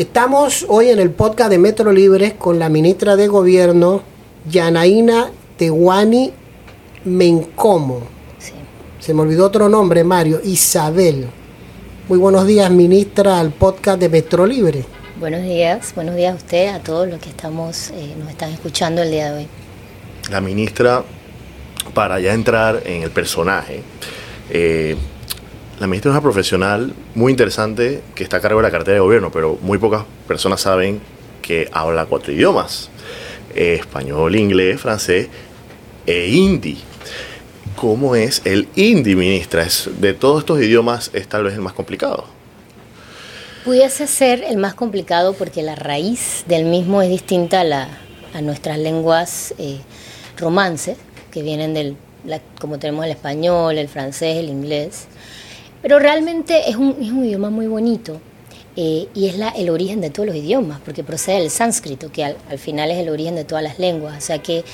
Estamos hoy en el podcast de Metro Libres con la ministra de Gobierno, Yanaína Tehuani Mencomo. Sí. Se me olvidó otro nombre, Mario. Isabel. Muy buenos días, ministra, al podcast de Metro Libre. Buenos días, buenos días a usted, a todos los que estamos, eh, nos están escuchando el día de hoy. La ministra, para ya entrar en el personaje, eh, la ministra es una profesional muy interesante que está a cargo de la cartera de gobierno, pero muy pocas personas saben que habla cuatro idiomas. Eh, español, inglés, francés e hindi. ¿Cómo es el hindi, ministra? Es, de todos estos idiomas es tal vez el más complicado. Pudiese ser el más complicado porque la raíz del mismo es distinta a, la, a nuestras lenguas eh, romances, que vienen del, la- como tenemos el español, el francés, el inglés. Pero realmente es un, es un idioma muy bonito eh, y es la, el origen de todos los idiomas, porque procede del sánscrito, que al, al final es el origen de todas las lenguas. O sea que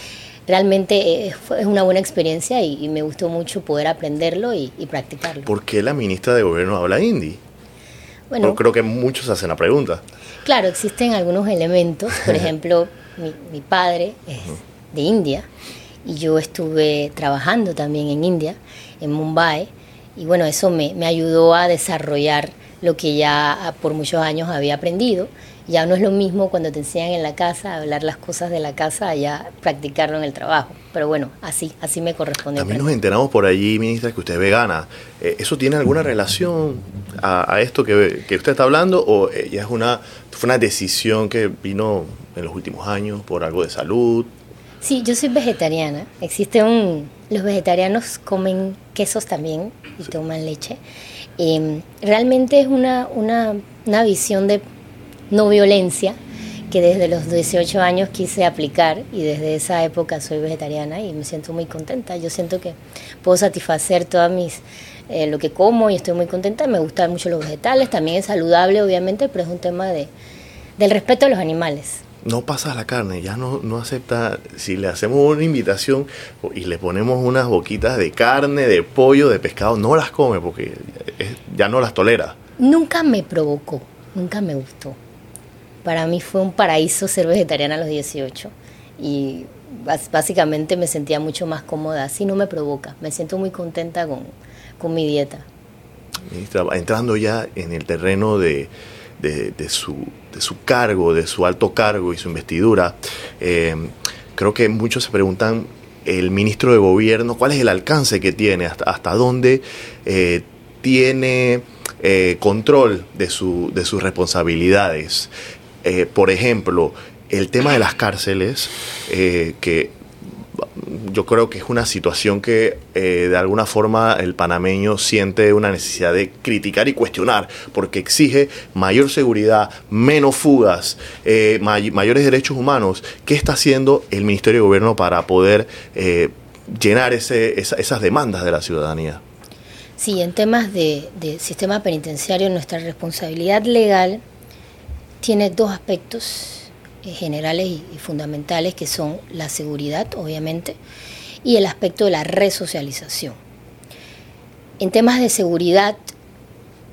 realmente eh, es una buena experiencia y, y me gustó mucho poder aprenderlo y, y practicarlo. ¿Por qué la ministra de gobierno habla hindi? Bueno, Creo que muchos hacen la pregunta. Claro, existen algunos elementos. Por ejemplo, mi, mi padre es de India y yo estuve trabajando también en India, en Mumbai, y bueno, eso me, me ayudó a desarrollar lo que ya ah, por muchos años había aprendido. Ya no es lo mismo cuando te enseñan en la casa a hablar las cosas de la casa, allá practicarlo en el trabajo. Pero bueno, así, así me corresponde. También nos enteramos por allí, ministra, que usted es vegana. Eh, ¿Eso tiene alguna relación a, a esto que, que usted está hablando o eh, ya es una, fue una decisión que vino en los últimos años por algo de salud? Sí, yo soy vegetariana. Existe un... Los vegetarianos comen quesos también y toman leche. Eh, realmente es una, una, una visión de no violencia que desde los 18 años quise aplicar y desde esa época soy vegetariana y me siento muy contenta. Yo siento que puedo satisfacer todas mis... eh, lo que como y estoy muy contenta. Me gustan mucho los vegetales. También es saludable, obviamente, pero es un tema de, del respeto a los animales. No pasa la carne, ya no, no acepta. Si le hacemos una invitación y le ponemos unas boquitas de carne, de pollo, de pescado, no las come porque ya no las tolera. Nunca me provocó, nunca me gustó. Para mí fue un paraíso ser vegetariana a los 18 y básicamente me sentía mucho más cómoda, así no me provoca, me siento muy contenta con, con mi dieta. Ministra, entrando ya en el terreno de, de- su, de su cargo, de su alto cargo y su investidura, eh, creo que muchos se preguntan, el ministro de gobierno, ¿cuál es el alcance que tiene? ¿Hasta, hasta dónde eh, tiene eh, control de, su, de sus responsabilidades? Por ejemplo, el tema de las cárceles, que yo creo que es una situación que eh, de alguna forma el panameño siente una necesidad de criticar y cuestionar, porque exige mayor seguridad, menos fugas, eh, may- mayores derechos humanos. ¿Qué está haciendo el Ministerio de Gobierno para poder eh, llenar ese- esa- esas demandas de la ciudadanía? Sí, en temas de, de sistema penitenciario, nuestra responsabilidad legal tiene dos aspectos generales y, y fundamentales que son la seguridad, obviamente, y el aspecto de la resocialización. En temas de seguridad,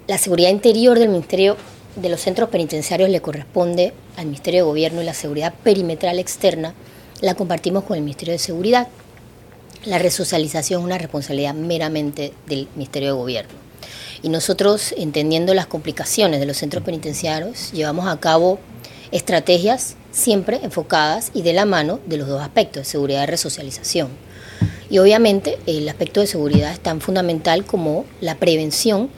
la seguridad interior del Ministerio de los Centros Penitenciarios le corresponde al Ministerio de Gobierno y la seguridad perimetral externa la compartimos con el Ministerio de Seguridad. La resocialización es una responsabilidad meramente del Ministerio de Gobierno. Y nosotros, entendiendo las complicaciones de los centros penitenciarios, llevamos a cabo estrategias siempre enfocadas y de la mano de los dos aspectos, seguridad y resocialización. Y obviamente el aspecto de seguridad es tan fundamental como la prevención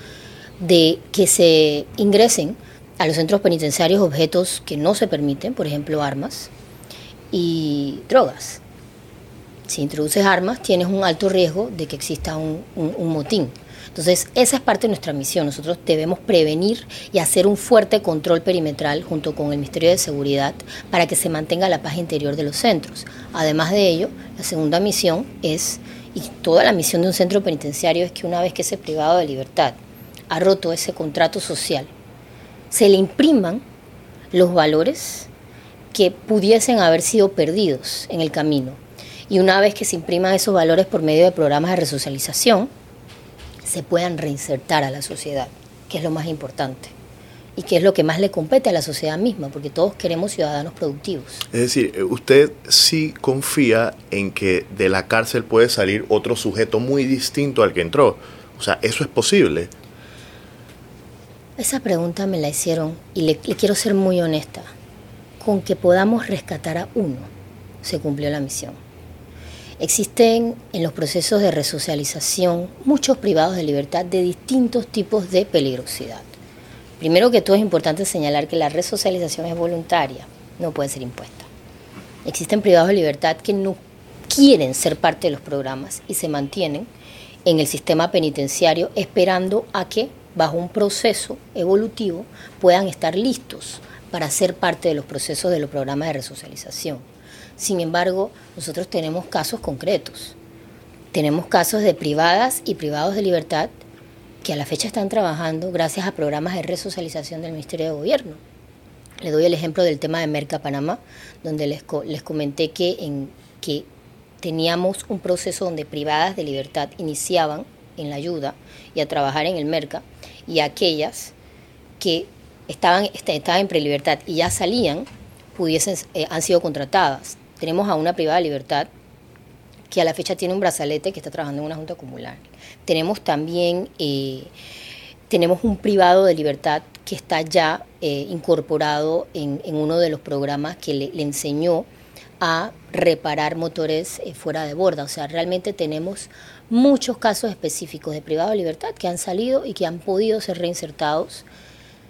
de que se ingresen a los centros penitenciarios objetos que no se permiten, por ejemplo armas y drogas. Si introduces armas, tienes un alto riesgo de que exista un- un motín. Entonces, esa es parte de nuestra misión. Nosotros debemos prevenir y hacer un fuerte control perimetral junto con el Ministerio de Seguridad para que se mantenga la paz interior de los centros. Además de ello, la segunda misión es, y toda la misión de un centro penitenciario es que una vez que ese privado de libertad ha roto ese contrato social, se le impriman los valores que pudiesen haber sido perdidos en el camino. Y una vez que se impriman esos valores por medio de programas de resocialización, se puedan reinsertar a la sociedad, que es lo más importante. y que es lo que más le compete a la sociedad misma, porque todos queremos ciudadanos productivos. Es decir, eh, usted sí confía en que de la cárcel puede salir otro sujeto muy distinto al que entró. O sea, ¿eso es posible? Esa pregunta me la hicieron y le, le quiero ser muy honesta. Con que podamos rescatar a uno, se cumplió la misión. Existen en los procesos de resocialización muchos privados de libertad de distintos tipos de peligrosidad. Primero que todo es importante señalar que la resocialización es voluntaria, no puede ser impuesta. Existen privados de libertad que no quieren ser parte de los programas y se mantienen en el sistema penitenciario esperando a que, bajo un proceso evolutivo, puedan estar listos para ser parte de los procesos de los programas de resocialización. Sin embargo, nosotros tenemos casos concretos. Tenemos casos de privadas y privados de libertad que a la fecha están trabajando gracias a programas de resocialización del Ministerio de Gobierno. Le doy el ejemplo del tema de Merca Panamá, donde les, les comenté que, en, que teníamos un proceso donde privadas de libertad iniciaban en la ayuda y a trabajar en el Merca, y aquellas que estaban, estaban en prelibertad y ya salían, pudiesen, eh, han sido contratadas. Tenemos a una privada de libertad que a la fecha tiene un brazalete que está trabajando en una junta comunal. Tenemos también eh, tenemos un privado de libertad que está ya eh, incorporado en, uno de los programas que le, enseñó a reparar motores eh, fuera de borda. O sea, realmente tenemos muchos casos específicos de privado de libertad que han salido y que han podido ser reinsertados,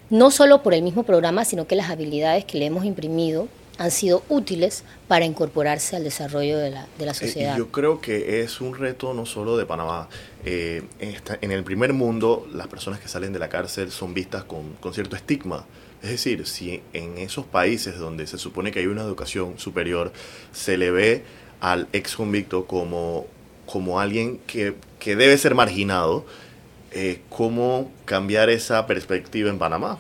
no solo por el mismo programa, sino que las habilidades que le hemos imprimido han sido útiles para incorporarse al desarrollo de la, de la eh, sociedad. yo creo que es un reto no solo de Panamá. Eh, en, el primer mundo, las personas que salen de la cárcel son vistas con, con, cierto estigma. Es decir, si en esos países donde se supone que hay una educación superior, se le ve al ex convicto como, como alguien que, que debe ser marginado, eh, ¿cómo cambiar esa perspectiva en Panamá?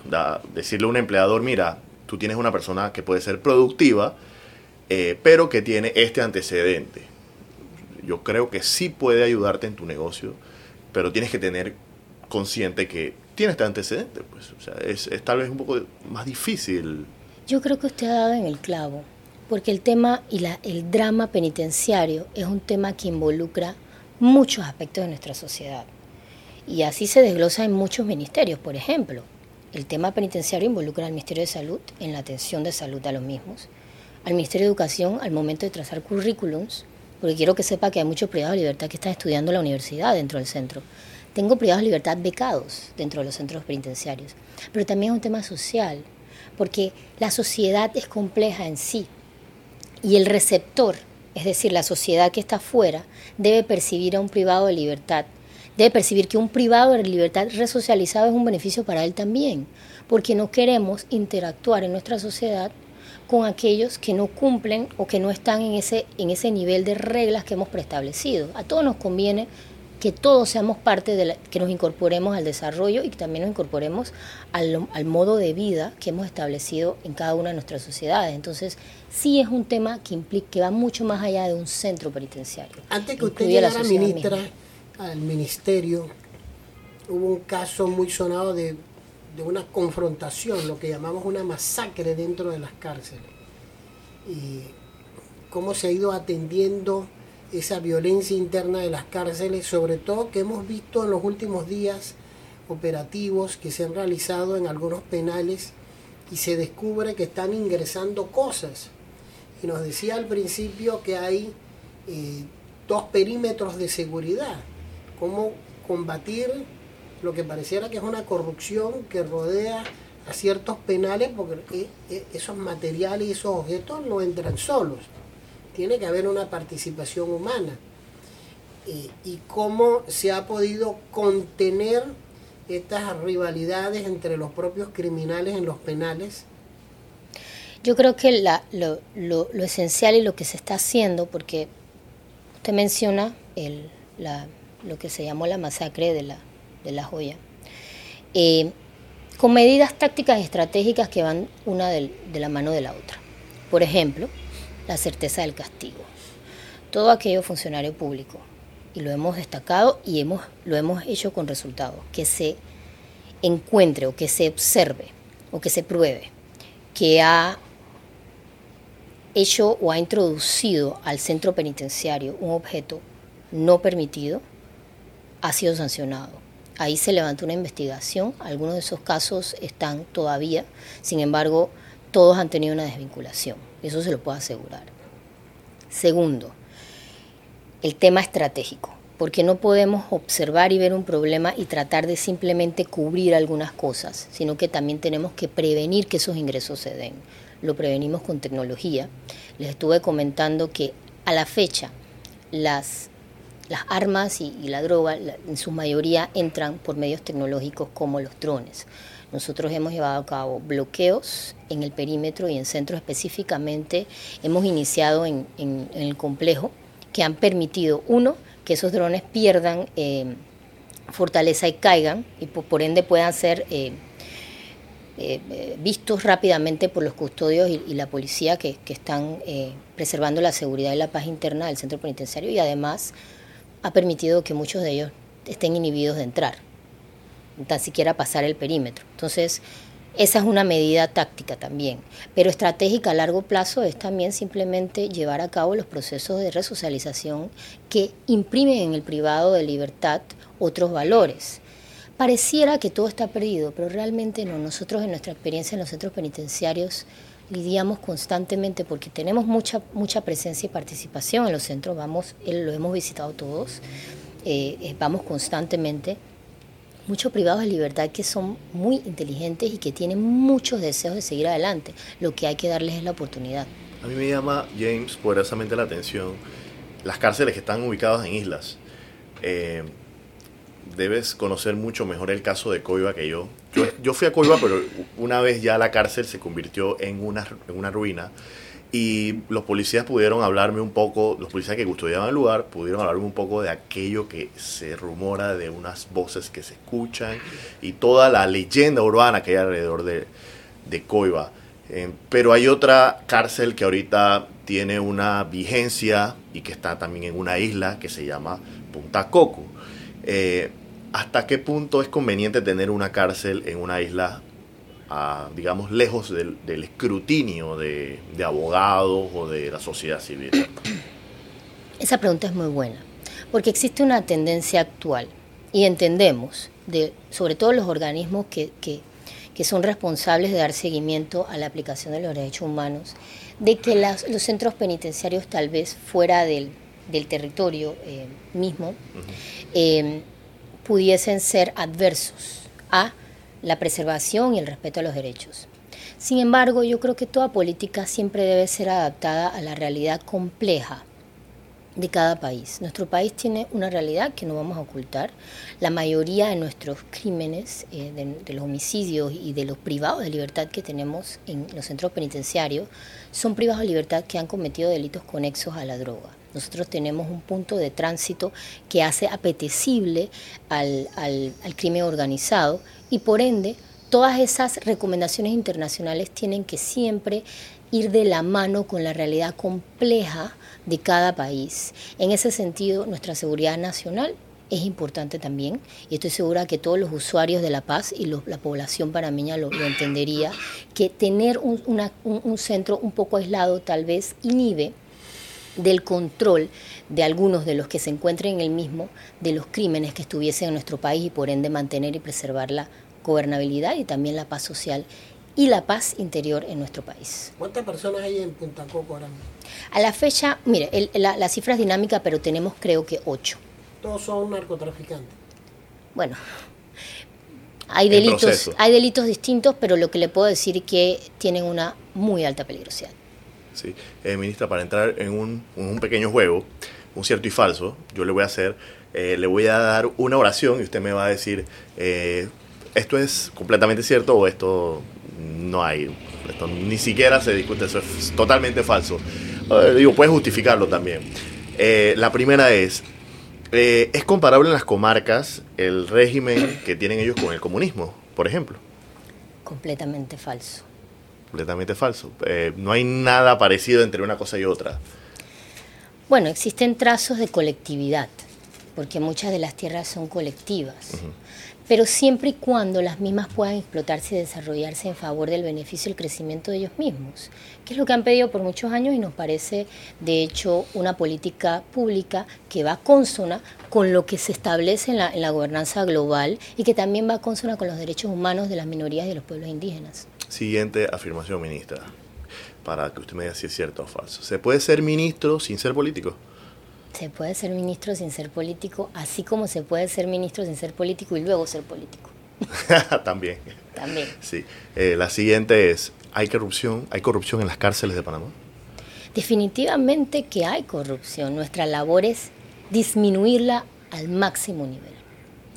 decirle a un empleador, mira, tú tienes una persona que puede ser productiva, eh, pero que tiene este antecedente. Yo creo que sí puede ayudarte en tu negocio, pero tienes que tener consciente que tiene este antecedente. Pues, o sea, es, tal vez un poco más difícil. Yo creo que usted ha dado en el clavo, porque el tema y la, el drama penitenciario es un tema que involucra muchos aspectos de nuestra sociedad. Y así se desglosa en muchos ministerios, por ejemplo. El tema penitenciario involucra al Ministerio de Salud en la atención de salud a los mismos, al Ministerio de Educación al momento de trazar currículums, porque quiero que sepa que hay muchos privados de libertad que están estudiando en la universidad dentro del centro. Tengo privados de libertad becados dentro de los centros penitenciarios, pero también es un tema social, porque la sociedad es compleja en sí y el receptor, es decir, la sociedad que está afuera, debe percibir a un privado de libertad debe percibir que un privado de libertad resocializado es un beneficio para él también, porque no queremos interactuar en nuestra sociedad con aquellos que no cumplen o que no están en ese, en ese nivel de reglas que hemos preestablecido. A todos nos conviene que todos seamos parte de la, que nos incorporemos al desarrollo y que también nos incorporemos al, al, modo de vida que hemos establecido en cada una de nuestras sociedades. Entonces, sí es un tema que implica que va mucho más allá de un centro penitenciario. Antes que usted llegara, ministra, al ministerio, hubo un caso muy sonado de, una confrontación, lo que llamamos una masacre dentro de las cárceles. Y cómo se ha ido atendiendo esa violencia interna de las cárceles, sobre todo que hemos visto en los últimos días operativos que se han realizado en algunos penales y se descubre que están ingresando cosas. Y nos decía al principio que hay eh, dos perímetros de seguridad cómo combatir lo que pareciera que es una corrupción que rodea a ciertos penales, porque e, e, esos materiales y esos objetos no entran solos. Tiene que haber una participación humana. y cómo se ha podido contener estas rivalidades entre los propios criminales en los penales. Yo creo que lo, lo, esencial y lo que se está haciendo, porque usted menciona el, la lo que se llamó la masacre de la, de la joya, eh, con medidas tácticas y estratégicas que van una de, la mano de la otra. Por ejemplo, la certeza del castigo. Todo aquello funcionario público, y lo hemos destacado y hemos, lo hemos hecho con resultados, que se encuentre o que se observe o que se pruebe que ha hecho o ha introducido al centro penitenciario un objeto no permitido, ha sido sancionado. Ahí se levantó una investigación, algunos de esos casos están todavía, sin embargo, todos han tenido una desvinculación, eso se lo puedo asegurar. Segundo, el tema estratégico, porque no podemos observar y ver un problema y tratar de simplemente cubrir algunas cosas, sino que también tenemos que prevenir que esos ingresos se den. Lo prevenimos con tecnología. Les estuve comentando que a la fecha las las armas y, la droga en su mayoría entran por medios tecnológicos como los drones. Nosotros hemos llevado a cabo bloqueos en el perímetro y en centros específicamente. Hemos iniciado en, el complejo que han permitido, uno, que esos drones pierdan eh, fortaleza y caigan y por, ende puedan ser eh, eh, vistos rápidamente por los custodios y, la policía que, que están preservando la seguridad y la paz interna del centro penitenciario y además ha permitido que muchos de ellos estén inhibidos de entrar, tan siquiera pasar el perímetro. Entonces, esa es una medida táctica también, pero estratégica a largo plazo es también simplemente llevar a cabo los procesos de resocialización que imprimen en el privado de libertad otros valores. Pareciera que todo está perdido, pero realmente no. Nosotros en nuestra experiencia en los centros penitenciarios lidiamos constantemente porque tenemos mucha, mucha presencia y participación en los centros, vamos, lo hemos visitado todos, eh, eh, vamos constantemente. Muchos privados de libertad que son muy inteligentes y que tienen muchos deseos de seguir adelante. Lo que hay que darles es la oportunidad. A mí me llama, James, poderosamente la atención las cárceles que están ubicadas en islas. Eh, debes conocer mucho mejor el caso de Coiba que yo. Yo, fui a Coiba, pero una vez ya la cárcel se convirtió en una, en una ruina. Y los policías pudieron hablarme un poco, los policías que custodiaban el lugar, pudieron hablarme un poco de aquello que se rumora, de unas voces que se escuchan y toda la leyenda urbana que hay alrededor de, de Coiba. Eh, pero hay otra cárcel que ahorita tiene una vigencia y que está también en una isla que se llama Punta Coco. Eh, ¿Hasta qué punto es conveniente tener una cárcel en una isla, digamos, lejos del, escrutinio de, abogados o de la sociedad civil? Esa pregunta es muy buena, porque existe una tendencia actual y entendemos, de, sobre todo los organismos que, son responsables de dar seguimiento a la aplicación de los derechos humanos, de que los centros penitenciarios tal vez fuera del, territorio eh, mismo, eh, pudiesen ser adversos a la preservación y el respeto a los derechos. Sin embargo, yo creo que toda política siempre debe ser adaptada a la realidad compleja de cada país. Nuestro país tiene una realidad que no vamos a ocultar. La mayoría de nuestros crímenes, eh, de, los homicidios y de los privados de libertad que tenemos en los centros penitenciarios, son privados de libertad que han cometido delitos conexos a la droga. Nosotros tenemos un punto de tránsito que hace apetecible al, al crimen organizado y por ende todas esas recomendaciones internacionales tienen que siempre ir de la mano con la realidad compleja de cada país. En ese sentido, nuestra seguridad nacional es importante también y estoy segura que todos los usuarios de La Paz y la población panameña lo, entendería, que tener un, un centro un poco aislado tal vez inhibe del control de algunos de los que se encuentren en el mismo, de los crímenes que estuviesen en nuestro país y por ende mantener y preservar la gobernabilidad y también la paz social y la paz interior en nuestro país. ¿Cuántas personas hay en Punta Coco ahora A la fecha, mire, la, cifra es dinámica, pero tenemos creo que ocho. ¿Todos son narcotraficantes? Bueno, hay delitos, hay delitos distintos, pero lo que le puedo decir es que tienen una muy alta peligrosidad. Sí. Eh, ministra, para entrar en un, pequeño juego, un cierto y falso, yo le voy a hacer, eh, le voy a dar una oración y usted me va a decir, eh, esto es completamente cierto o esto no hay, esto ni siquiera se discute, eso es totalmente falso. digo, puedes justificarlo también. la primera es, ¿es comparable en las comarcas el régimen que tienen ellos con el comunismo, por ejemplo? Completamente falso completamente falso. Eh, no hay nada parecido entre una cosa y otra. Bueno, existen trazos de colectividad, porque muchas de las tierras son colectivas, pero siempre y cuando las mismas puedan explotarse y desarrollarse en favor del beneficio y el crecimiento de ellos mismos, que es lo que han pedido por muchos años y nos parece, de hecho, una política pública que va consona con lo que se establece en la, en la gobernanza global y que también va consona con los derechos humanos de las minorías y de los pueblos indígenas. Siguiente afirmación, ministra, para que usted me diga si es cierto o falso. ¿Se puede ser ministro sin ser político? Se puede ser ministro sin ser político, así como se puede ser ministro sin ser político y luego ser político. También. También. Sí. Eh, la siguiente es, ¿hay corrupción? ¿Hay corrupción en las cárceles de Panamá? Definitivamente que hay corrupción. Nuestra labor es disminuirla al máximo nivel.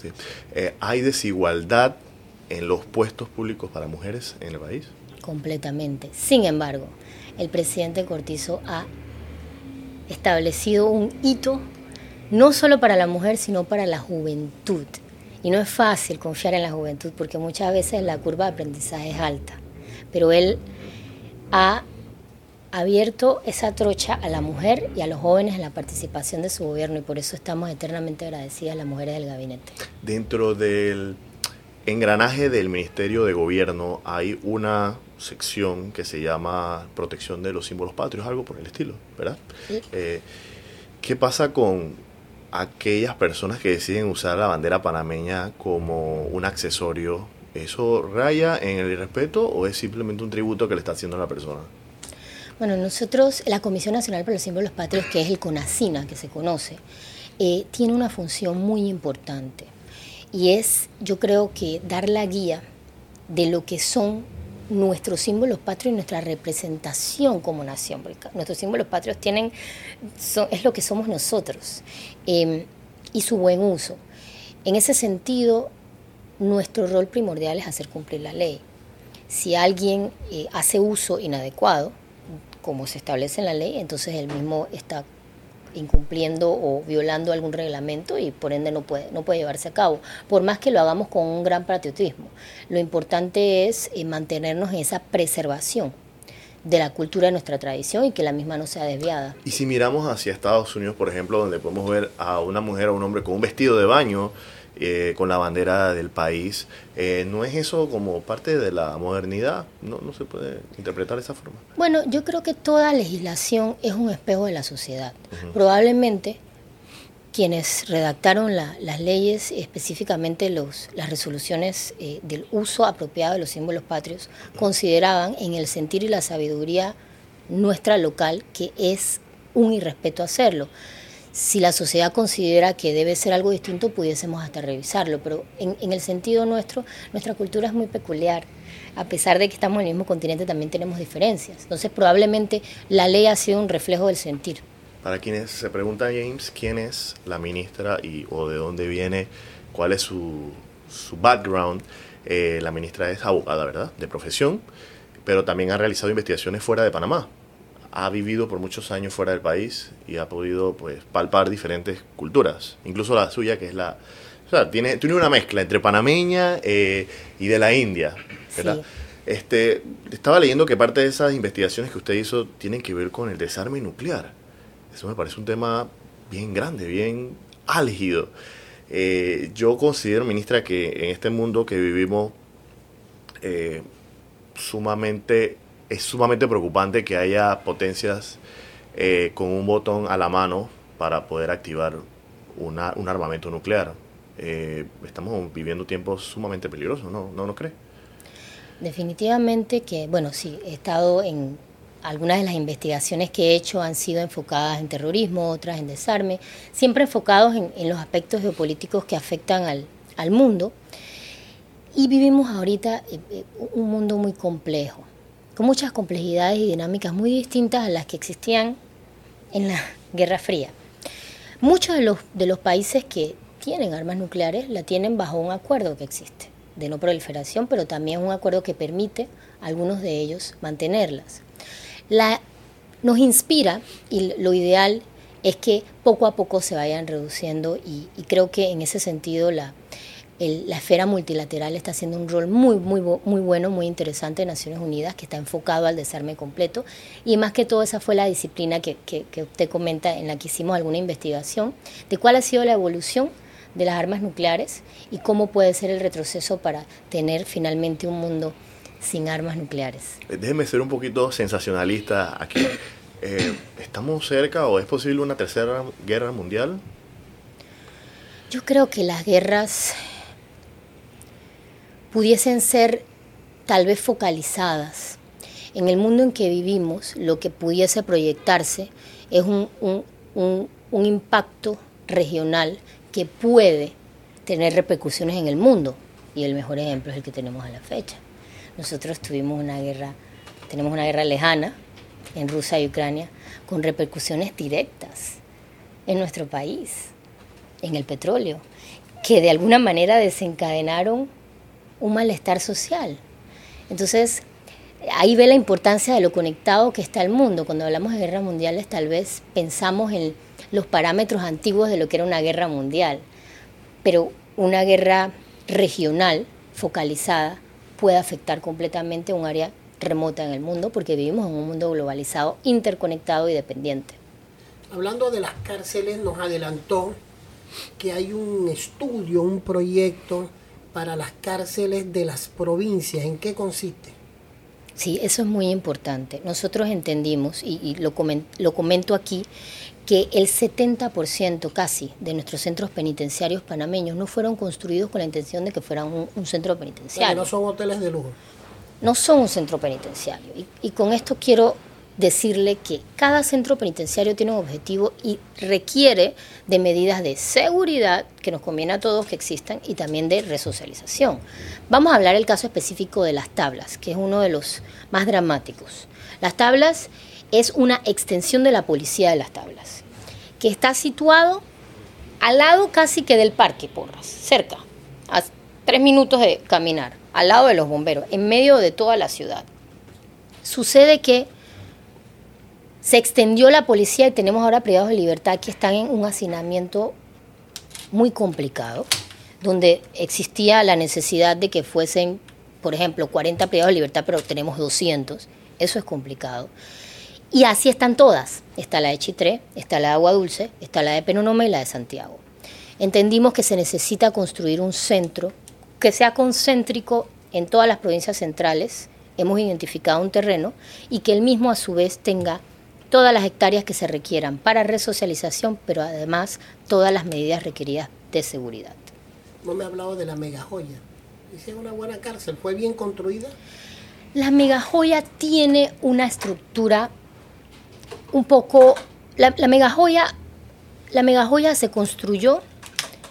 Sí. Eh, ¿Hay desigualdad en los puestos públicos para mujeres en el país? Completamente. Sin embargo, el presidente Cortizo ha establecido un hito no solo para la mujer, sino para la juventud. Y no es fácil confiar en la juventud porque muchas veces la curva de aprendizaje es alta. Pero él ha abierto esa trocha a la mujer y a los jóvenes en la participación de su gobierno y por eso estamos eternamente agradecidas a las mujeres del gabinete. Dentro del engranaje del Ministerio de Gobierno hay una sección que se llama protección de los símbolos patrios, algo por el estilo, ¿verdad? Eh, ¿Qué pasa con aquellas personas que deciden usar la bandera panameña como un accesorio? ¿Eso raya en el irrespeto o es simplemente un tributo que le está haciendo a la persona? Bueno, nosotros, la Comisión Nacional para los Símbolos Patrios, que es el CONACINA, que se conoce, eh, tiene una función muy importante y es, yo creo que dar la guía de lo que son nuestros símbolos patrios y nuestra representación como nación. nuestros símbolos patrios tienen, es lo que somos nosotros em, y su buen uso. En ese sentido, nuestro rol primordial es hacer cumplir la ley. Si alguien eh, hace uso inadecuado, como se establece en la ley, entonces él mismo está incumpliendo o violando algún reglamento y por ende no puede, no puede llevarse a cabo, por más que lo hagamos con un gran patriotismo. Lo importante es eh, mantenernos en esa preservación de la cultura de nuestra tradición y que la misma no sea desviada. Y si miramos hacia Estados Unidos, por ejemplo, donde podemos ver a una mujer o un hombre con un vestido de baño, eh, con la bandera del país. Eh, ¿No es eso como parte de la modernidad? ¿No, ¿No se puede interpretar de esa forma? Bueno, yo creo que toda legislación es un espejo de la sociedad. Probablemente quienes redactaron las leyes, específicamente los, las resoluciones eh, del uso apropiado de los símbolos patrios, consideraban en el sentir y la sabiduría nuestra local que es un irrespeto hacerlo si la sociedad considera que debe ser algo distinto, pudiésemos hasta revisarlo, pero en, el sentido nuestro, nuestra cultura es muy peculiar. A pesar de que estamos en el mismo continente, también tenemos diferencias. Entonces, probablemente la ley ha sido un reflejo del sentir. Para quienes se preguntan, James, ¿quién es la ministra y, o de dónde viene? ¿Cuál es su, background? Eh, la ministra es abogada, ¿verdad? De profesión, pero también ha realizado investigaciones fuera de Panamá ha vivido por muchos años fuera del país y ha podido pues palpar diferentes culturas, incluso la suya que es la... O sea, tiene, tiene una mezcla entre panameña eh, y de la India, ¿verdad? Este, estaba leyendo que parte de esas investigaciones que usted hizo tienen que ver con el desarme nuclear. Eso me parece un tema bien grande, bien álgido. Eh, yo considero, ministra, que en este mundo que vivimos eh, sumamente es sumamente preocupante que haya potencias eh, con un botón a la mano para poder activar una, un armamento nuclear. Eh, estamos viviendo tiempos sumamente peligrosos, ¿no? ¿no? ¿No cree? Definitivamente que, bueno, sí, he estado en algunas de las investigaciones que he hecho han sido enfocadas en terrorismo, otras en desarme, siempre enfocados en, en los aspectos geopolíticos que afectan al, al mundo. Y vivimos ahorita eh, un mundo muy complejo con muchas complejidades y dinámicas muy distintas a las que existían en la Guerra Fría. Muchos de los, de los países que tienen armas nucleares la tienen bajo un acuerdo que existe, de no proliferación, pero también un acuerdo que permite a algunos de ellos mantenerlas. La, nos inspira y lo ideal es que poco a poco se vayan reduciendo y, y creo que en ese sentido la, la esfera multilateral está haciendo un rol muy, muy, muy bueno, muy interesante en Naciones Unidas, que está enfocado al desarme completo. Y más que todo, esa fue la disciplina que, que, que usted comenta, en la que hicimos alguna investigación, de cuál ha sido la evolución de las armas nucleares y cómo puede ser el retroceso para tener finalmente un mundo sin armas nucleares. Déjeme ser un poquito sensacionalista aquí. Eh, ¿Estamos cerca o es posible una tercera guerra mundial? Yo creo que las guerras pudiesen ser tal vez focalizadas. En el mundo en que vivimos, lo que pudiese proyectarse es un, un impacto regional que puede tener repercusiones en el mundo. Y el mejor ejemplo es el que tenemos a la fecha. Nosotros tuvimos una guerra, tenemos una guerra lejana en Rusia y Ucrania con repercusiones directas en nuestro país, en el petróleo, que de alguna manera desencadenaron un malestar social. Entonces, ahí ve la importancia de lo conectado que está el mundo. Cuando hablamos de guerras mundiales, tal vez pensamos en los parámetros antiguos de lo que era una guerra mundial, pero una guerra regional, focalizada, puede afectar completamente un área remota en el mundo porque vivimos en un mundo globalizado, interconectado y dependiente. Hablando de las cárceles, nos adelantó que hay un estudio, un proyecto para las cárceles de las provincias. ¿En qué consiste? Sí, eso es muy importante. Nosotros entendimos, y, lo, lo comento aquí, que el 70% casi de nuestros centros penitenciarios panameños no fueron construidos con la intención de que fueran un, centro penitenciario. no son hoteles de lujo. No son un centro penitenciario. y con esto quiero decirle que cada centro penitenciario tiene un objetivo y requiere de medidas de seguridad que nos conviene a todos que existan y también de resocialización. Vamos a hablar el caso específico de las tablas, que es uno de los más dramáticos. Las tablas es una extensión de la policía de las tablas, que está situado al lado casi que del parque Porras, cerca, a tres minutos de caminar, al lado de los bomberos, en medio de toda la ciudad. Sucede que se extendió la policía y tenemos ahora privados de libertad que están en un hacinamiento muy complicado, donde existía la necesidad de que fuesen, por ejemplo, 40 privados de libertad, pero tenemos 200. Eso es complicado. Y así están todas. Está la de Chitré, está la de Agua Dulce, está la de Penonoma y la de Santiago. Entendimos que se necesita construir un centro que sea concéntrico en todas las provincias centrales. Hemos identificado un terreno y que el mismo a su vez tenga todas las hectáreas que se requieran para resocialización, pero además todas las medidas requeridas de seguridad. No me ha hablado de la megajoya. Dice una buena cárcel, ¿fue bien construida? La megajoya tiene una estructura un poco... La, la megajoya la megajoya se construyó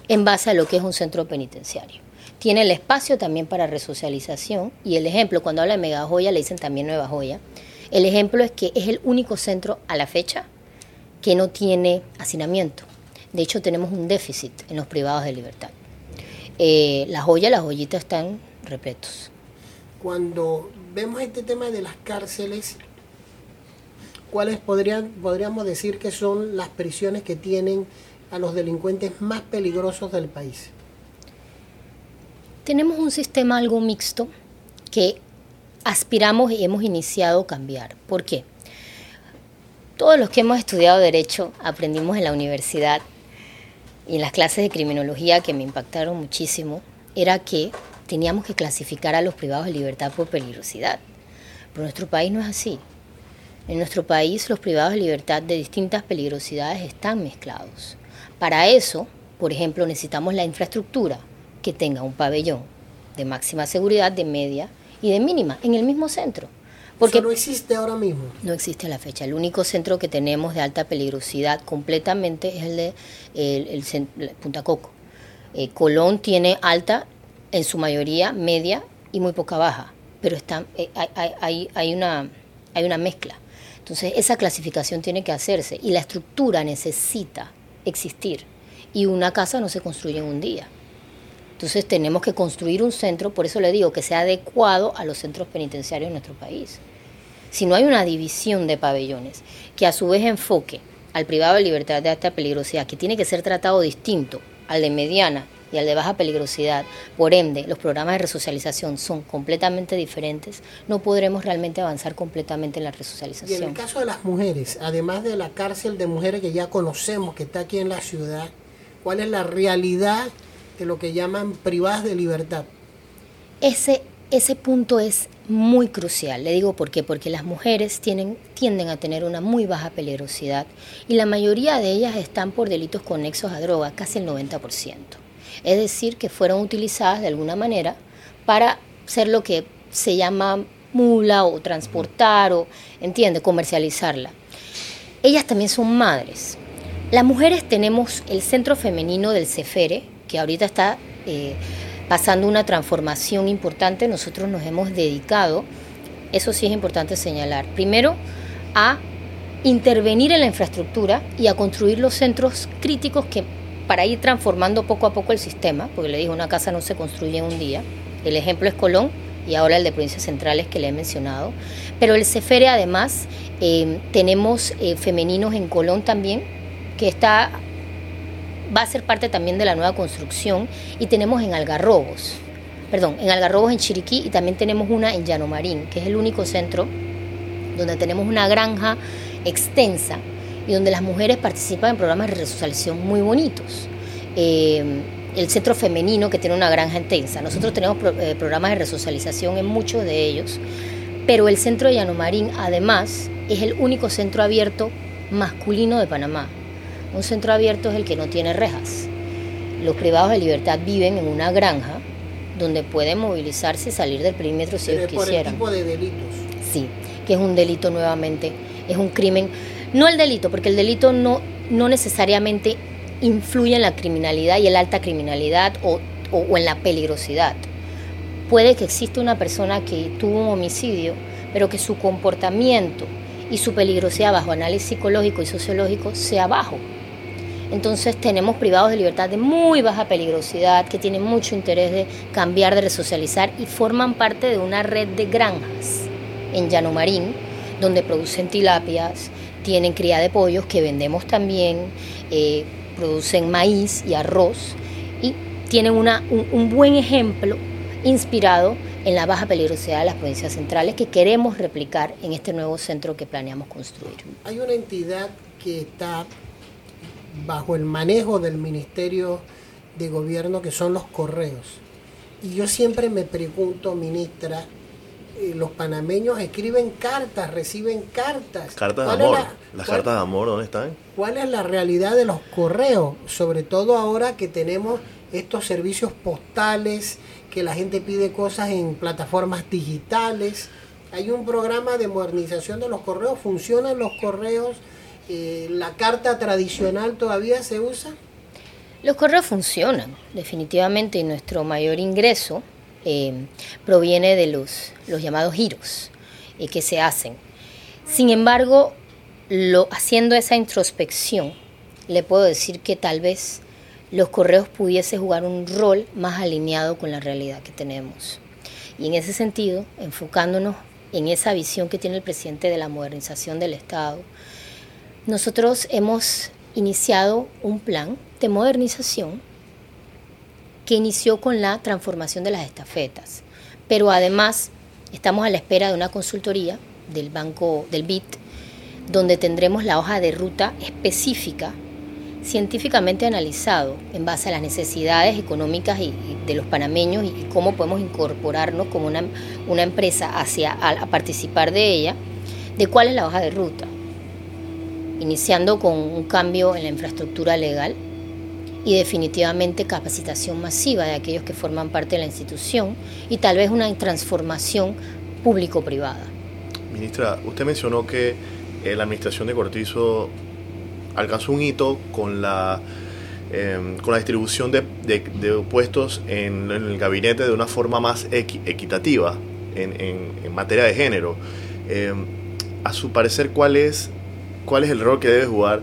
en base a lo que es un centro penitenciario. Tiene el espacio también para resocialización y el ejemplo, cuando habla de megajoya le dicen también nueva joya el ejemplo es que es el único centro a la fecha que no tiene hacinamiento. De hecho, tenemos un déficit en los privados de libertad. Eh, las joyas, las joyitas están repletos. Cuando vemos este tema de las cárceles, ¿cuáles podrían, podríamos decir que son las prisiones que tienen a los delincuentes más peligrosos del país? Tenemos un sistema algo mixto que aspiramos y hemos iniciado cambiar. ¿Por qué? Todos los que hemos estudiado derecho aprendimos en la universidad y en las clases de criminología que me impactaron muchísimo, era que teníamos que clasificar a los privados de libertad por peligrosidad. Pero nuestro país no es así. En nuestro país los privados de libertad de distintas peligrosidades están mezclados. Para eso, por ejemplo, necesitamos la infraestructura que tenga un pabellón de máxima seguridad, de media y de mínima en el mismo centro. Porque no existe ahora mismo. No existe a la fecha. El único centro que tenemos de alta peligrosidad completamente es el de el, Punta Coco. Eh, Colón tiene alta, en su mayoría media y muy poca baja, pero está, eh, hay, hay, hay, una, hay una mezcla. Entonces esa clasificación tiene que hacerse y la estructura necesita existir. Y una casa no se construye en un día. Entonces tenemos que construir un centro, por eso le digo, que sea adecuado a los centros penitenciarios de nuestro país. Si no hay una división de pabellones que a su vez enfoque al privado de libertad de alta peligrosidad, que tiene que ser tratado distinto al de mediana y al de baja peligrosidad, por ende los programas de resocialización son completamente diferentes, no podremos realmente avanzar completamente en la resocialización. Y en el caso de las mujeres, además de la cárcel de mujeres que ya conocemos que está aquí en la ciudad, ¿cuál es la realidad de lo que llaman privadas de libertad? Ese, ese punto es muy crucial. Le digo por qué, porque las mujeres tienen, tienden a tener una muy baja peligrosidad y la mayoría de ellas están por delitos conexos a droga, casi el 90% es decir, que fueron utilizadas de alguna manera para ser lo que se llama mula o transportar o, entiende, comercializarla. Ellas también son madres. Las mujeres tenemos el centro femenino del Cefere, que ahorita está eh, pasando una transformación importante. Nosotros nos hemos dedicado, eso sí es importante señalar, primero a intervenir en la infraestructura y a construir los centros críticos que para ir transformando poco a poco el sistema, porque le digo, una casa no se construye en un día. El ejemplo es Colón y ahora el de provincias centrales que le he mencionado. Pero el CEFERE además, eh, tenemos eh, femeninos en Colón también, que está, va a ser parte también de la nueva construcción, y tenemos en Algarrobos, perdón, en Algarrobos en Chiriquí y también tenemos una en Llano Marín, que es el único centro donde tenemos una granja extensa y donde las mujeres participan en programas de resocialización muy bonitos. Eh, el centro femenino que tiene una granja intensa. Nosotros tenemos eh, programas de resocialización en muchos de ellos, pero el centro de Llanomarín además es el único centro abierto masculino de Panamá. Un centro abierto es el que no tiene rejas. Los privados de libertad viven en una granja donde pueden movilizarse y salir del perímetro si ellos quisieran. tipo de delitos. Sí, que es un delito nuevamente, es un crimen no el delito, porque el delito no, no necesariamente influye en la criminalidad y en la alta criminalidad o, en la peligrosidad. Puede que exista una persona que tuvo un homicidio, pero que su comportamiento y su peligrosidad bajo análisis psicológico y sociológico sea bajo. Entonces tenemos privados de libertad de muy baja peligrosidad, que tienen mucho interés de cambiar, de resocializar y forman parte de una red de granjas en Llano Marín, donde producen tilapias, tienen cría de pollos que vendemos también, eh, producen maíz y arroz y tienen una, un, buen ejemplo inspirado en la baja peligrosidad de las provincias centrales que queremos replicar en este nuevo centro que planeamos construir. Hay una entidad que está bajo el manejo del Ministerio de Gobierno que son los correos. Y yo siempre me pregunto, ministra, eh, los panameños escriben cartas, reciben cartas. Cartas de amor. Las cartas de amor, ¿dónde están? ¿Cuál es la realidad de los correos? Sobre todo ahora que tenemos estos servicios postales, que la gente pide cosas en plataformas digitales. Hay un programa de modernización de los correos. ¿Funcionan los correos? Eh, ¿La carta tradicional todavía se usa? Los correos funcionan, definitivamente, nuestro mayor ingreso eh, proviene de los, los llamados giros eh, que se hacen. Sin embargo, lo, haciendo esa introspección, le puedo decir que tal vez los correos pudiese jugar un rol más alineado con la realidad que tenemos. Y en ese sentido, enfocándonos en esa visión que tiene el presidente de la modernización del Estado, nosotros hemos iniciado un plan de modernización que inició con la transformación de las estafetas. Pero además estamos a la espera de una consultoría del banco del BIT, donde tendremos la hoja de ruta específica, científicamente analizado en base a las necesidades económicas y, de los panameños y, cómo podemos incorporarnos como una, una empresa hacia a participar de ella, de cuál es la hoja de ruta, iniciando con un cambio en la infraestructura legal y definitivamente capacitación masiva de aquellos que forman parte de la institución y tal vez una transformación público-privada. Ministra, usted mencionó que eh, la administración de Cortizo alcanzó un hito con la, em, con la distribución de, puestos en, el gabinete de una forma más equitativa en, materia de género. Em, a su parecer, ¿cuál es, ¿cuál es el rol que debe jugar?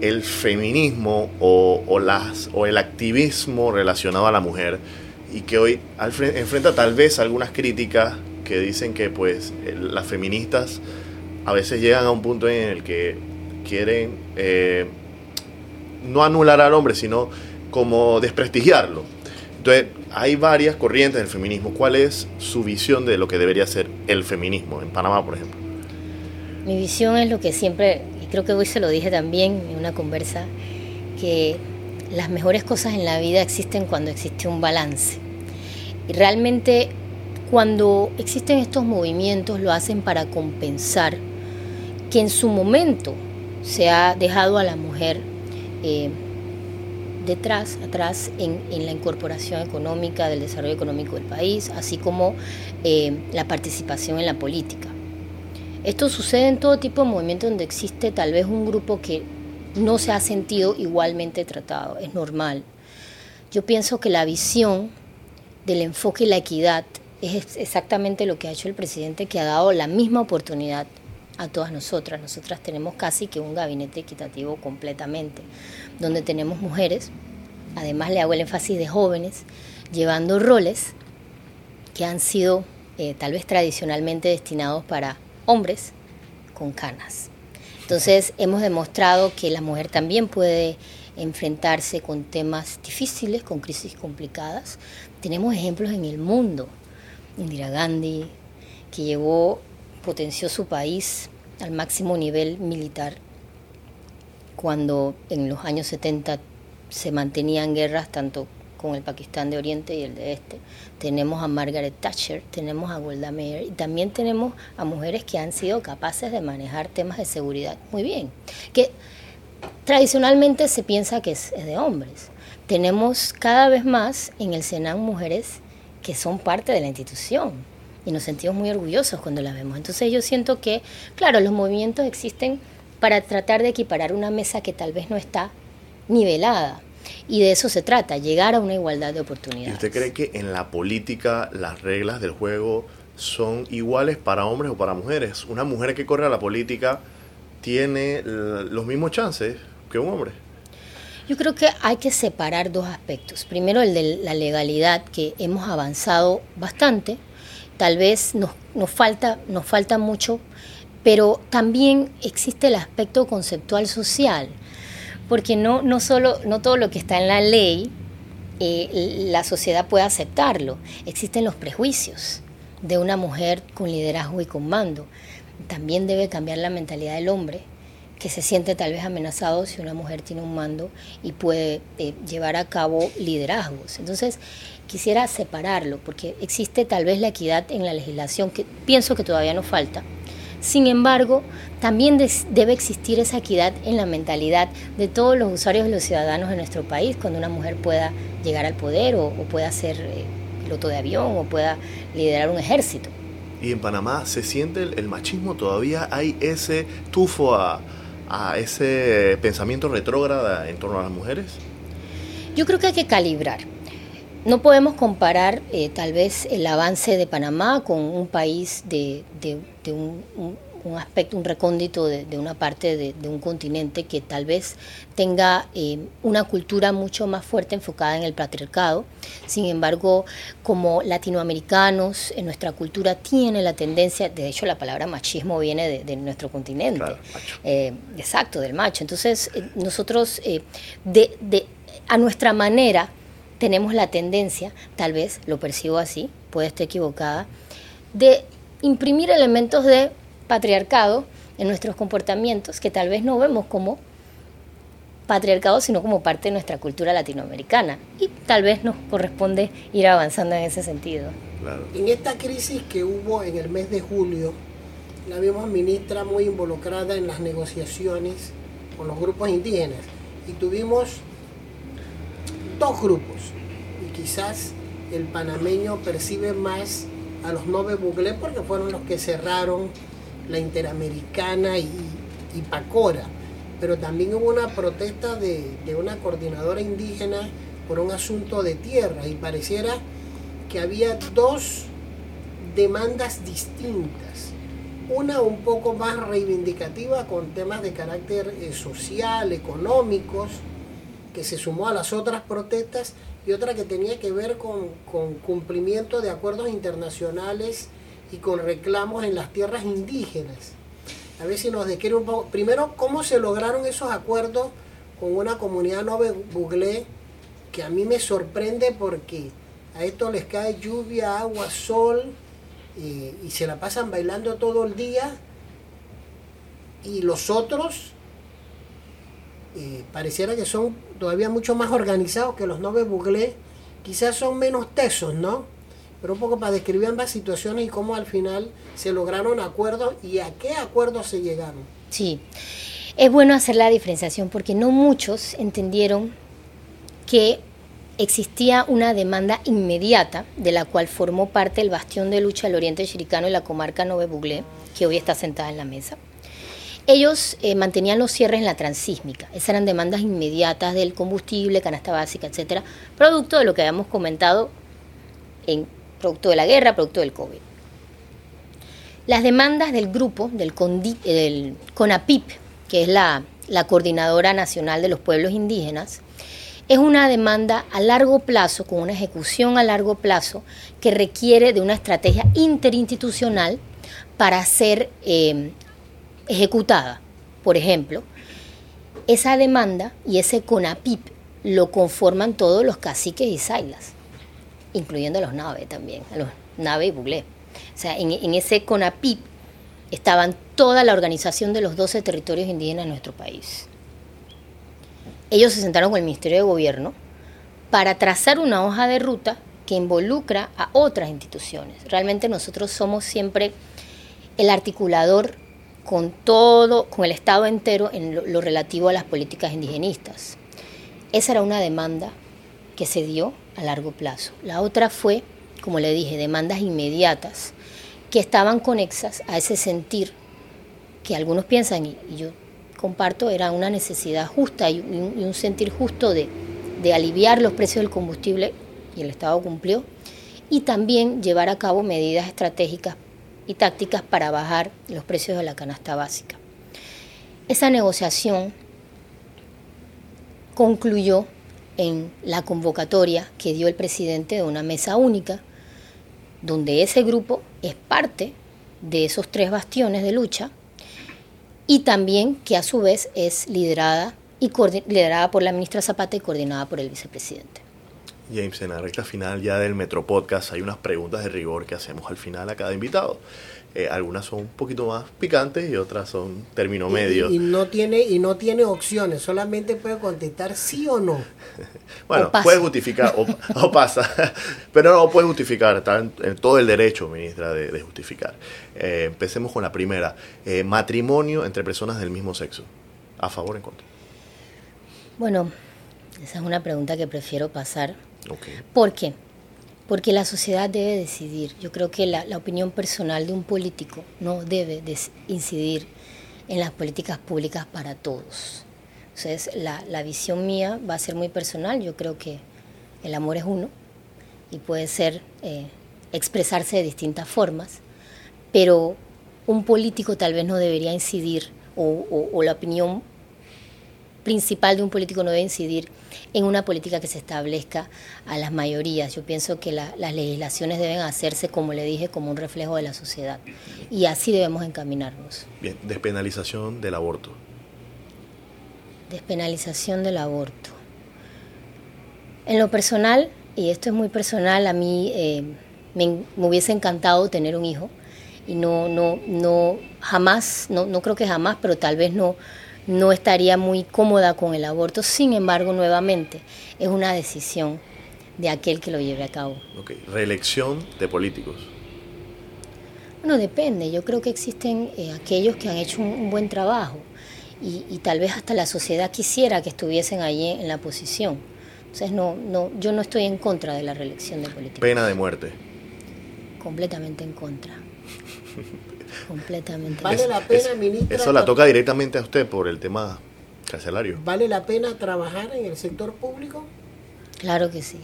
el feminismo o, las, o el activismo relacionado a la mujer y que hoy enfrenta tal vez algunas críticas que dicen que pues las feministas a veces llegan a un punto en el que quieren eh, no anular al hombre, sino como desprestigiarlo. Entonces, hay varias corrientes del feminismo. ¿Cuál es su visión de lo que debería ser el feminismo en Panamá, por ejemplo? Mi visión es lo que siempre, creo que hoy se lo dije también en una conversa, que las mejores cosas en la vida existen cuando existe un balance. Y realmente cuando existen estos movimientos lo hacen para compensar que en su momento se ha dejado a la mujer eh, detrás, atrás en, la incorporación económica del desarrollo económico del país, así como eh, la participación en la política. Esto sucede en todo tipo de movimientos donde existe tal vez un grupo que no se ha sentido igualmente tratado, es normal. Yo pienso que la visión del enfoque y la equidad es exactamente lo que ha hecho el presidente, que ha dado la misma oportunidad a todas nosotras. Nosotras tenemos casi que un gabinete equitativo completamente, donde tenemos mujeres, además le hago el énfasis de jóvenes, llevando roles que han sido eh, tal vez tradicionalmente destinados para hombres con canas. Entonces hemos demostrado que la mujer también puede enfrentarse con temas difíciles, con crisis complicadas. Tenemos ejemplos en el mundo. Indira Gandhi, que llevó, potenció su país al máximo nivel militar cuando en los años 70 se mantenían guerras tanto con el Pakistán de Oriente y el de Este. Tenemos a Margaret Thatcher, tenemos a Golda Meir y también tenemos a mujeres que han sido capaces de manejar temas de seguridad muy bien, que tradicionalmente se piensa que es, de hombres. Tenemos cada vez más en el Senan mujeres que son parte de la institución y nos sentimos muy orgullosos cuando las vemos. Entonces yo siento que, claro, los movimientos existen para tratar de equiparar una mesa que tal vez no está nivelada y de eso se trata, llegar a una igualdad de oportunidades. ¿Y usted cree que en la política las reglas del juego son iguales para hombres o para mujeres? Una mujer que corre a la política tiene los mismos chances que un hombre. Yo creo que hay que separar dos aspectos. Primero el de la legalidad, que hemos avanzado bastante, tal vez nos, nos, falta, nos falta mucho, pero también existe el aspecto conceptual social porque no, no, solo, no todo lo que está en la ley eh, la sociedad puede aceptarlo. Existen los prejuicios de una mujer con liderazgo y con mando. También debe cambiar la mentalidad del hombre, que se siente tal vez amenazado si una mujer tiene un mando y puede eh, llevar a cabo liderazgos. Entonces, quisiera separarlo, porque existe tal vez la equidad en la legislación, que pienso que todavía no falta, sin embargo, también debe existir esa equidad en la mentalidad de todos los usuarios y los ciudadanos de nuestro país, cuando una mujer pueda llegar al poder o, pueda ser eh, piloto de avión o pueda liderar un ejército. ¿Y en Panamá se siente el, machismo? ¿Todavía hay ese tufo a, ese pensamiento retrógrada en torno a las mujeres? Yo creo que hay que calibrar. No podemos comparar eh, tal vez el avance de Panamá con un país de, un, aspecto, un recóndito de, una parte de, un continente que tal vez tenga eh, una cultura mucho más fuerte enfocada en el patriarcado. Sin embargo, como latinoamericanos, en nuestra cultura tiene la tendencia, de hecho la palabra machismo viene de, nuestro continente. Eh, exacto, del macho. Entonces, nosotros de, a nuestra manera, tenemos la tendencia, tal vez lo percibo así, puede estar equivocada, de imprimir elementos de patriarcado en nuestros comportamientos que tal vez no vemos como patriarcado, sino como parte de nuestra cultura latinoamericana. Y tal vez nos corresponde ir avanzando en ese sentido. En esta crisis que hubo en el mes de julio, la vimos ministra muy involucrada en las negociaciones con los grupos indígenas y tuvimos dos grupos. Y quizás el panameño percibe más a los Nove Buglé porque fueron los que cerraron la Interamericana y, Pacora. Pero también hubo una protesta de, de una coordinadora indígena por un asunto de tierra y pareciera que había dos demandas distintas. Una un poco más reivindicativa con temas de carácter eh, social, económicos, que se sumó a las otras protestas y otra que tenía que ver con, cumplimiento de acuerdos internacionales y con reclamos en las tierras indígenas. A ver si nos describe un poco, primero, cómo se lograron esos acuerdos con una comunidad nove buglé que a mí me sorprende porque a esto les cae lluvia, agua, sol y se la pasan bailando todo el día y los otros eh, pareciera que son todavía mucho más organizados que los Nove Buglé, quizás son menos tesos, ¿no? Pero un poco para describir ambas situaciones y cómo al final se lograron acuerdos y a qué acuerdos se llegaron. Sí, es bueno hacer la diferenciación porque no muchos entendieron que existía una demanda inmediata de la cual formó parte el bastión de lucha del Oriente Chiricano y la comarca Nove Buglé, que hoy está sentada en la mesa. Ellos eh, mantenían los cierres en la transísmica. Esas eran demandas inmediatas del combustible, canasta básica, etcétera, producto de lo que habíamos comentado en producto de la guerra, producto del COVID. Las demandas del grupo, del, CONAPIP, que es la, Coordinadora Nacional de los Pueblos Indígenas, es una demanda a largo plazo, con una ejecución a largo plazo, que requiere de una estrategia interinstitucional para ser eh, ejecutada. Por ejemplo, esa demanda y ese CONAPIP lo conforman todos los caciques y sailas, incluyendo los NAVE también, los NAVE y Buglé. O sea, en, en ese CONAPIP estaban toda la organización de los 12 territorios indígenas de nuestro país ellos se sentaron con el Ministerio de Gobierno para trazar una hoja de ruta que involucra a otras instituciones. Realmente nosotros somos siempre el articulador con todo, con el Estado entero en lo, relativo a las políticas indigenistas. Esa era una demanda que se dio a largo plazo. La otra fue, como le dije, demandas inmediatas que estaban conexas a ese sentir que algunos piensan, y yo comparto, era una necesidad justa y un, sentir justo de, aliviar los precios del combustible, y el Estado cumplió, y también llevar a cabo medidas estratégicas y tácticas para bajar los precios de la canasta básica. Esa negociación concluyó en la convocatoria que dio el presidente de una mesa única, donde ese grupo es parte de esos tres bastiones de lucha y también que a su vez es liderada, y liderada por la ministra Zapata y coordinada por el vicepresidente. James, en la recta final ya del Metro Podcast hay unas preguntas de rigor que hacemos al final a cada invitado. Eh, algunas son un poquito más picantes y otras son término medio. Y, no tiene y no tiene opciones, solamente puede contestar sí o no. bueno, puede justificar o, pasa, pero no puede justificar, está en, todo el derecho, ministra, de, justificar. Eh, empecemos con la primera. Eh, matrimonio entre personas del mismo sexo. ¿A favor o en contra? Bueno, esa es una pregunta que prefiero pasar. ¿Por qué? porque la sociedad debe decidir. Yo creo que la, opinión personal de un político no debe incidir en las políticas públicas para todos. Entonces, la, visión mía va a ser muy personal. Yo creo que el amor es uno y puede ser eh, expresarse de distintas formas, pero un político tal vez no debería incidir o la opinión principal de un político no debe incidir en una política que se establezca a las mayorías. Yo pienso que las legislaciones deben hacerse, como le dije, como un reflejo de la sociedad. Y así debemos encaminarnos. Bien, despenalización del aborto. Despenalización del aborto. En lo personal, y esto es muy personal, a mí eh, me, hubiese encantado tener un hijo y no, no, no, jamás, no, no creo que jamás, pero tal vez no, no estaría muy cómoda con el aborto. Sin embargo, nuevamente, es una decisión de aquel que lo lleve a cabo. Reelección de políticos. Bueno, depende. Yo creo que existen eh, aquellos que han hecho un, buen trabajo y, tal vez hasta la sociedad quisiera que estuviesen allí en la posición. Entonces, no, no, yo no estoy en contra de la reelección de políticos. Pena de muerte. Completamente en contra. Completamente. ¿Vale la pena, ministra? Eso la toca directamente a usted por el tema carcelario. ¿Vale la pena trabajar en el sector público? Claro que sí.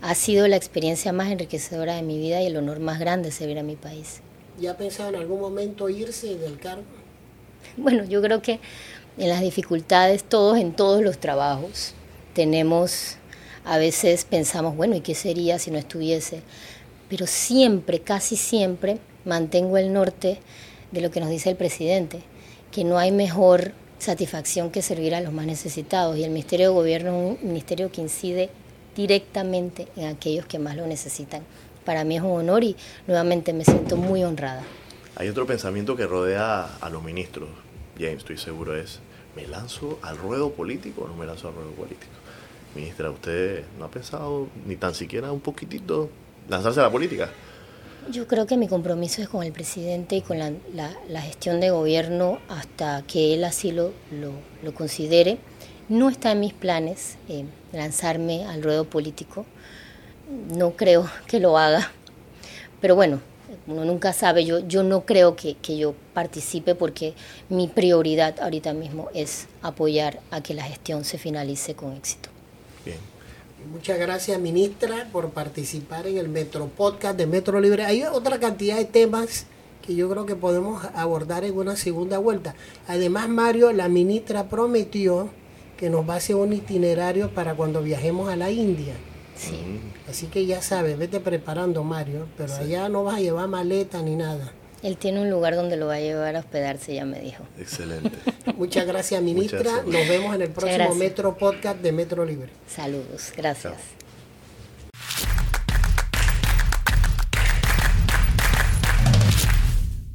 Ha sido la experiencia más enriquecedora de mi vida y el honor más grande servir a mi país. ¿Ya ha pensado en algún momento irse del cargo? Bueno, yo creo que en las dificultades, todos en todos los trabajos, tenemos, a veces pensamos, bueno, ¿y qué sería si no estuviese? Pero siempre, casi siempre, mantengo el norte de lo que nos dice el presidente, que no hay mejor satisfacción que servir a los más necesitados y el Ministerio de Gobierno es un ministerio que incide directamente en aquellos que más lo necesitan. Para mí es un honor y nuevamente me siento muy honrada. Hay otro pensamiento que rodea a los ministros, James, estoy seguro es, ¿me lanzo al ruedo político o no me lanzo al ruedo político? Ministra, ¿usted no ha pensado ni tan siquiera un poquitito lanzarse a la política? Yo creo que mi compromiso es con el presidente y con la, gestión de gobierno hasta que él así lo, considere. No está en mis planes eh, lanzarme al ruedo político. No creo que lo haga. Pero bueno, uno nunca sabe. Yo, yo no creo que yo participe porque mi prioridad ahorita mismo es apoyar a que la gestión se finalice con éxito. Muchas gracias, ministra, por participar en el Metro Podcast de Metro Libre. Hay otra cantidad de temas que yo creo que podemos abordar en una segunda vuelta. Además, Mario, la ministra prometió que nos va a hacer un itinerario para cuando viajemos a la India. Sí. Así que ya sabes, vete preparando, Mario, pero allá no vas a llevar maleta ni nada. Él tiene un lugar donde lo va a llevar a hospedarse, ya me dijo. Excelente. Muchas gracias, ministra. Nos vemos en el próximo Metro Podcast de Metro Libre. Saludos, gracias.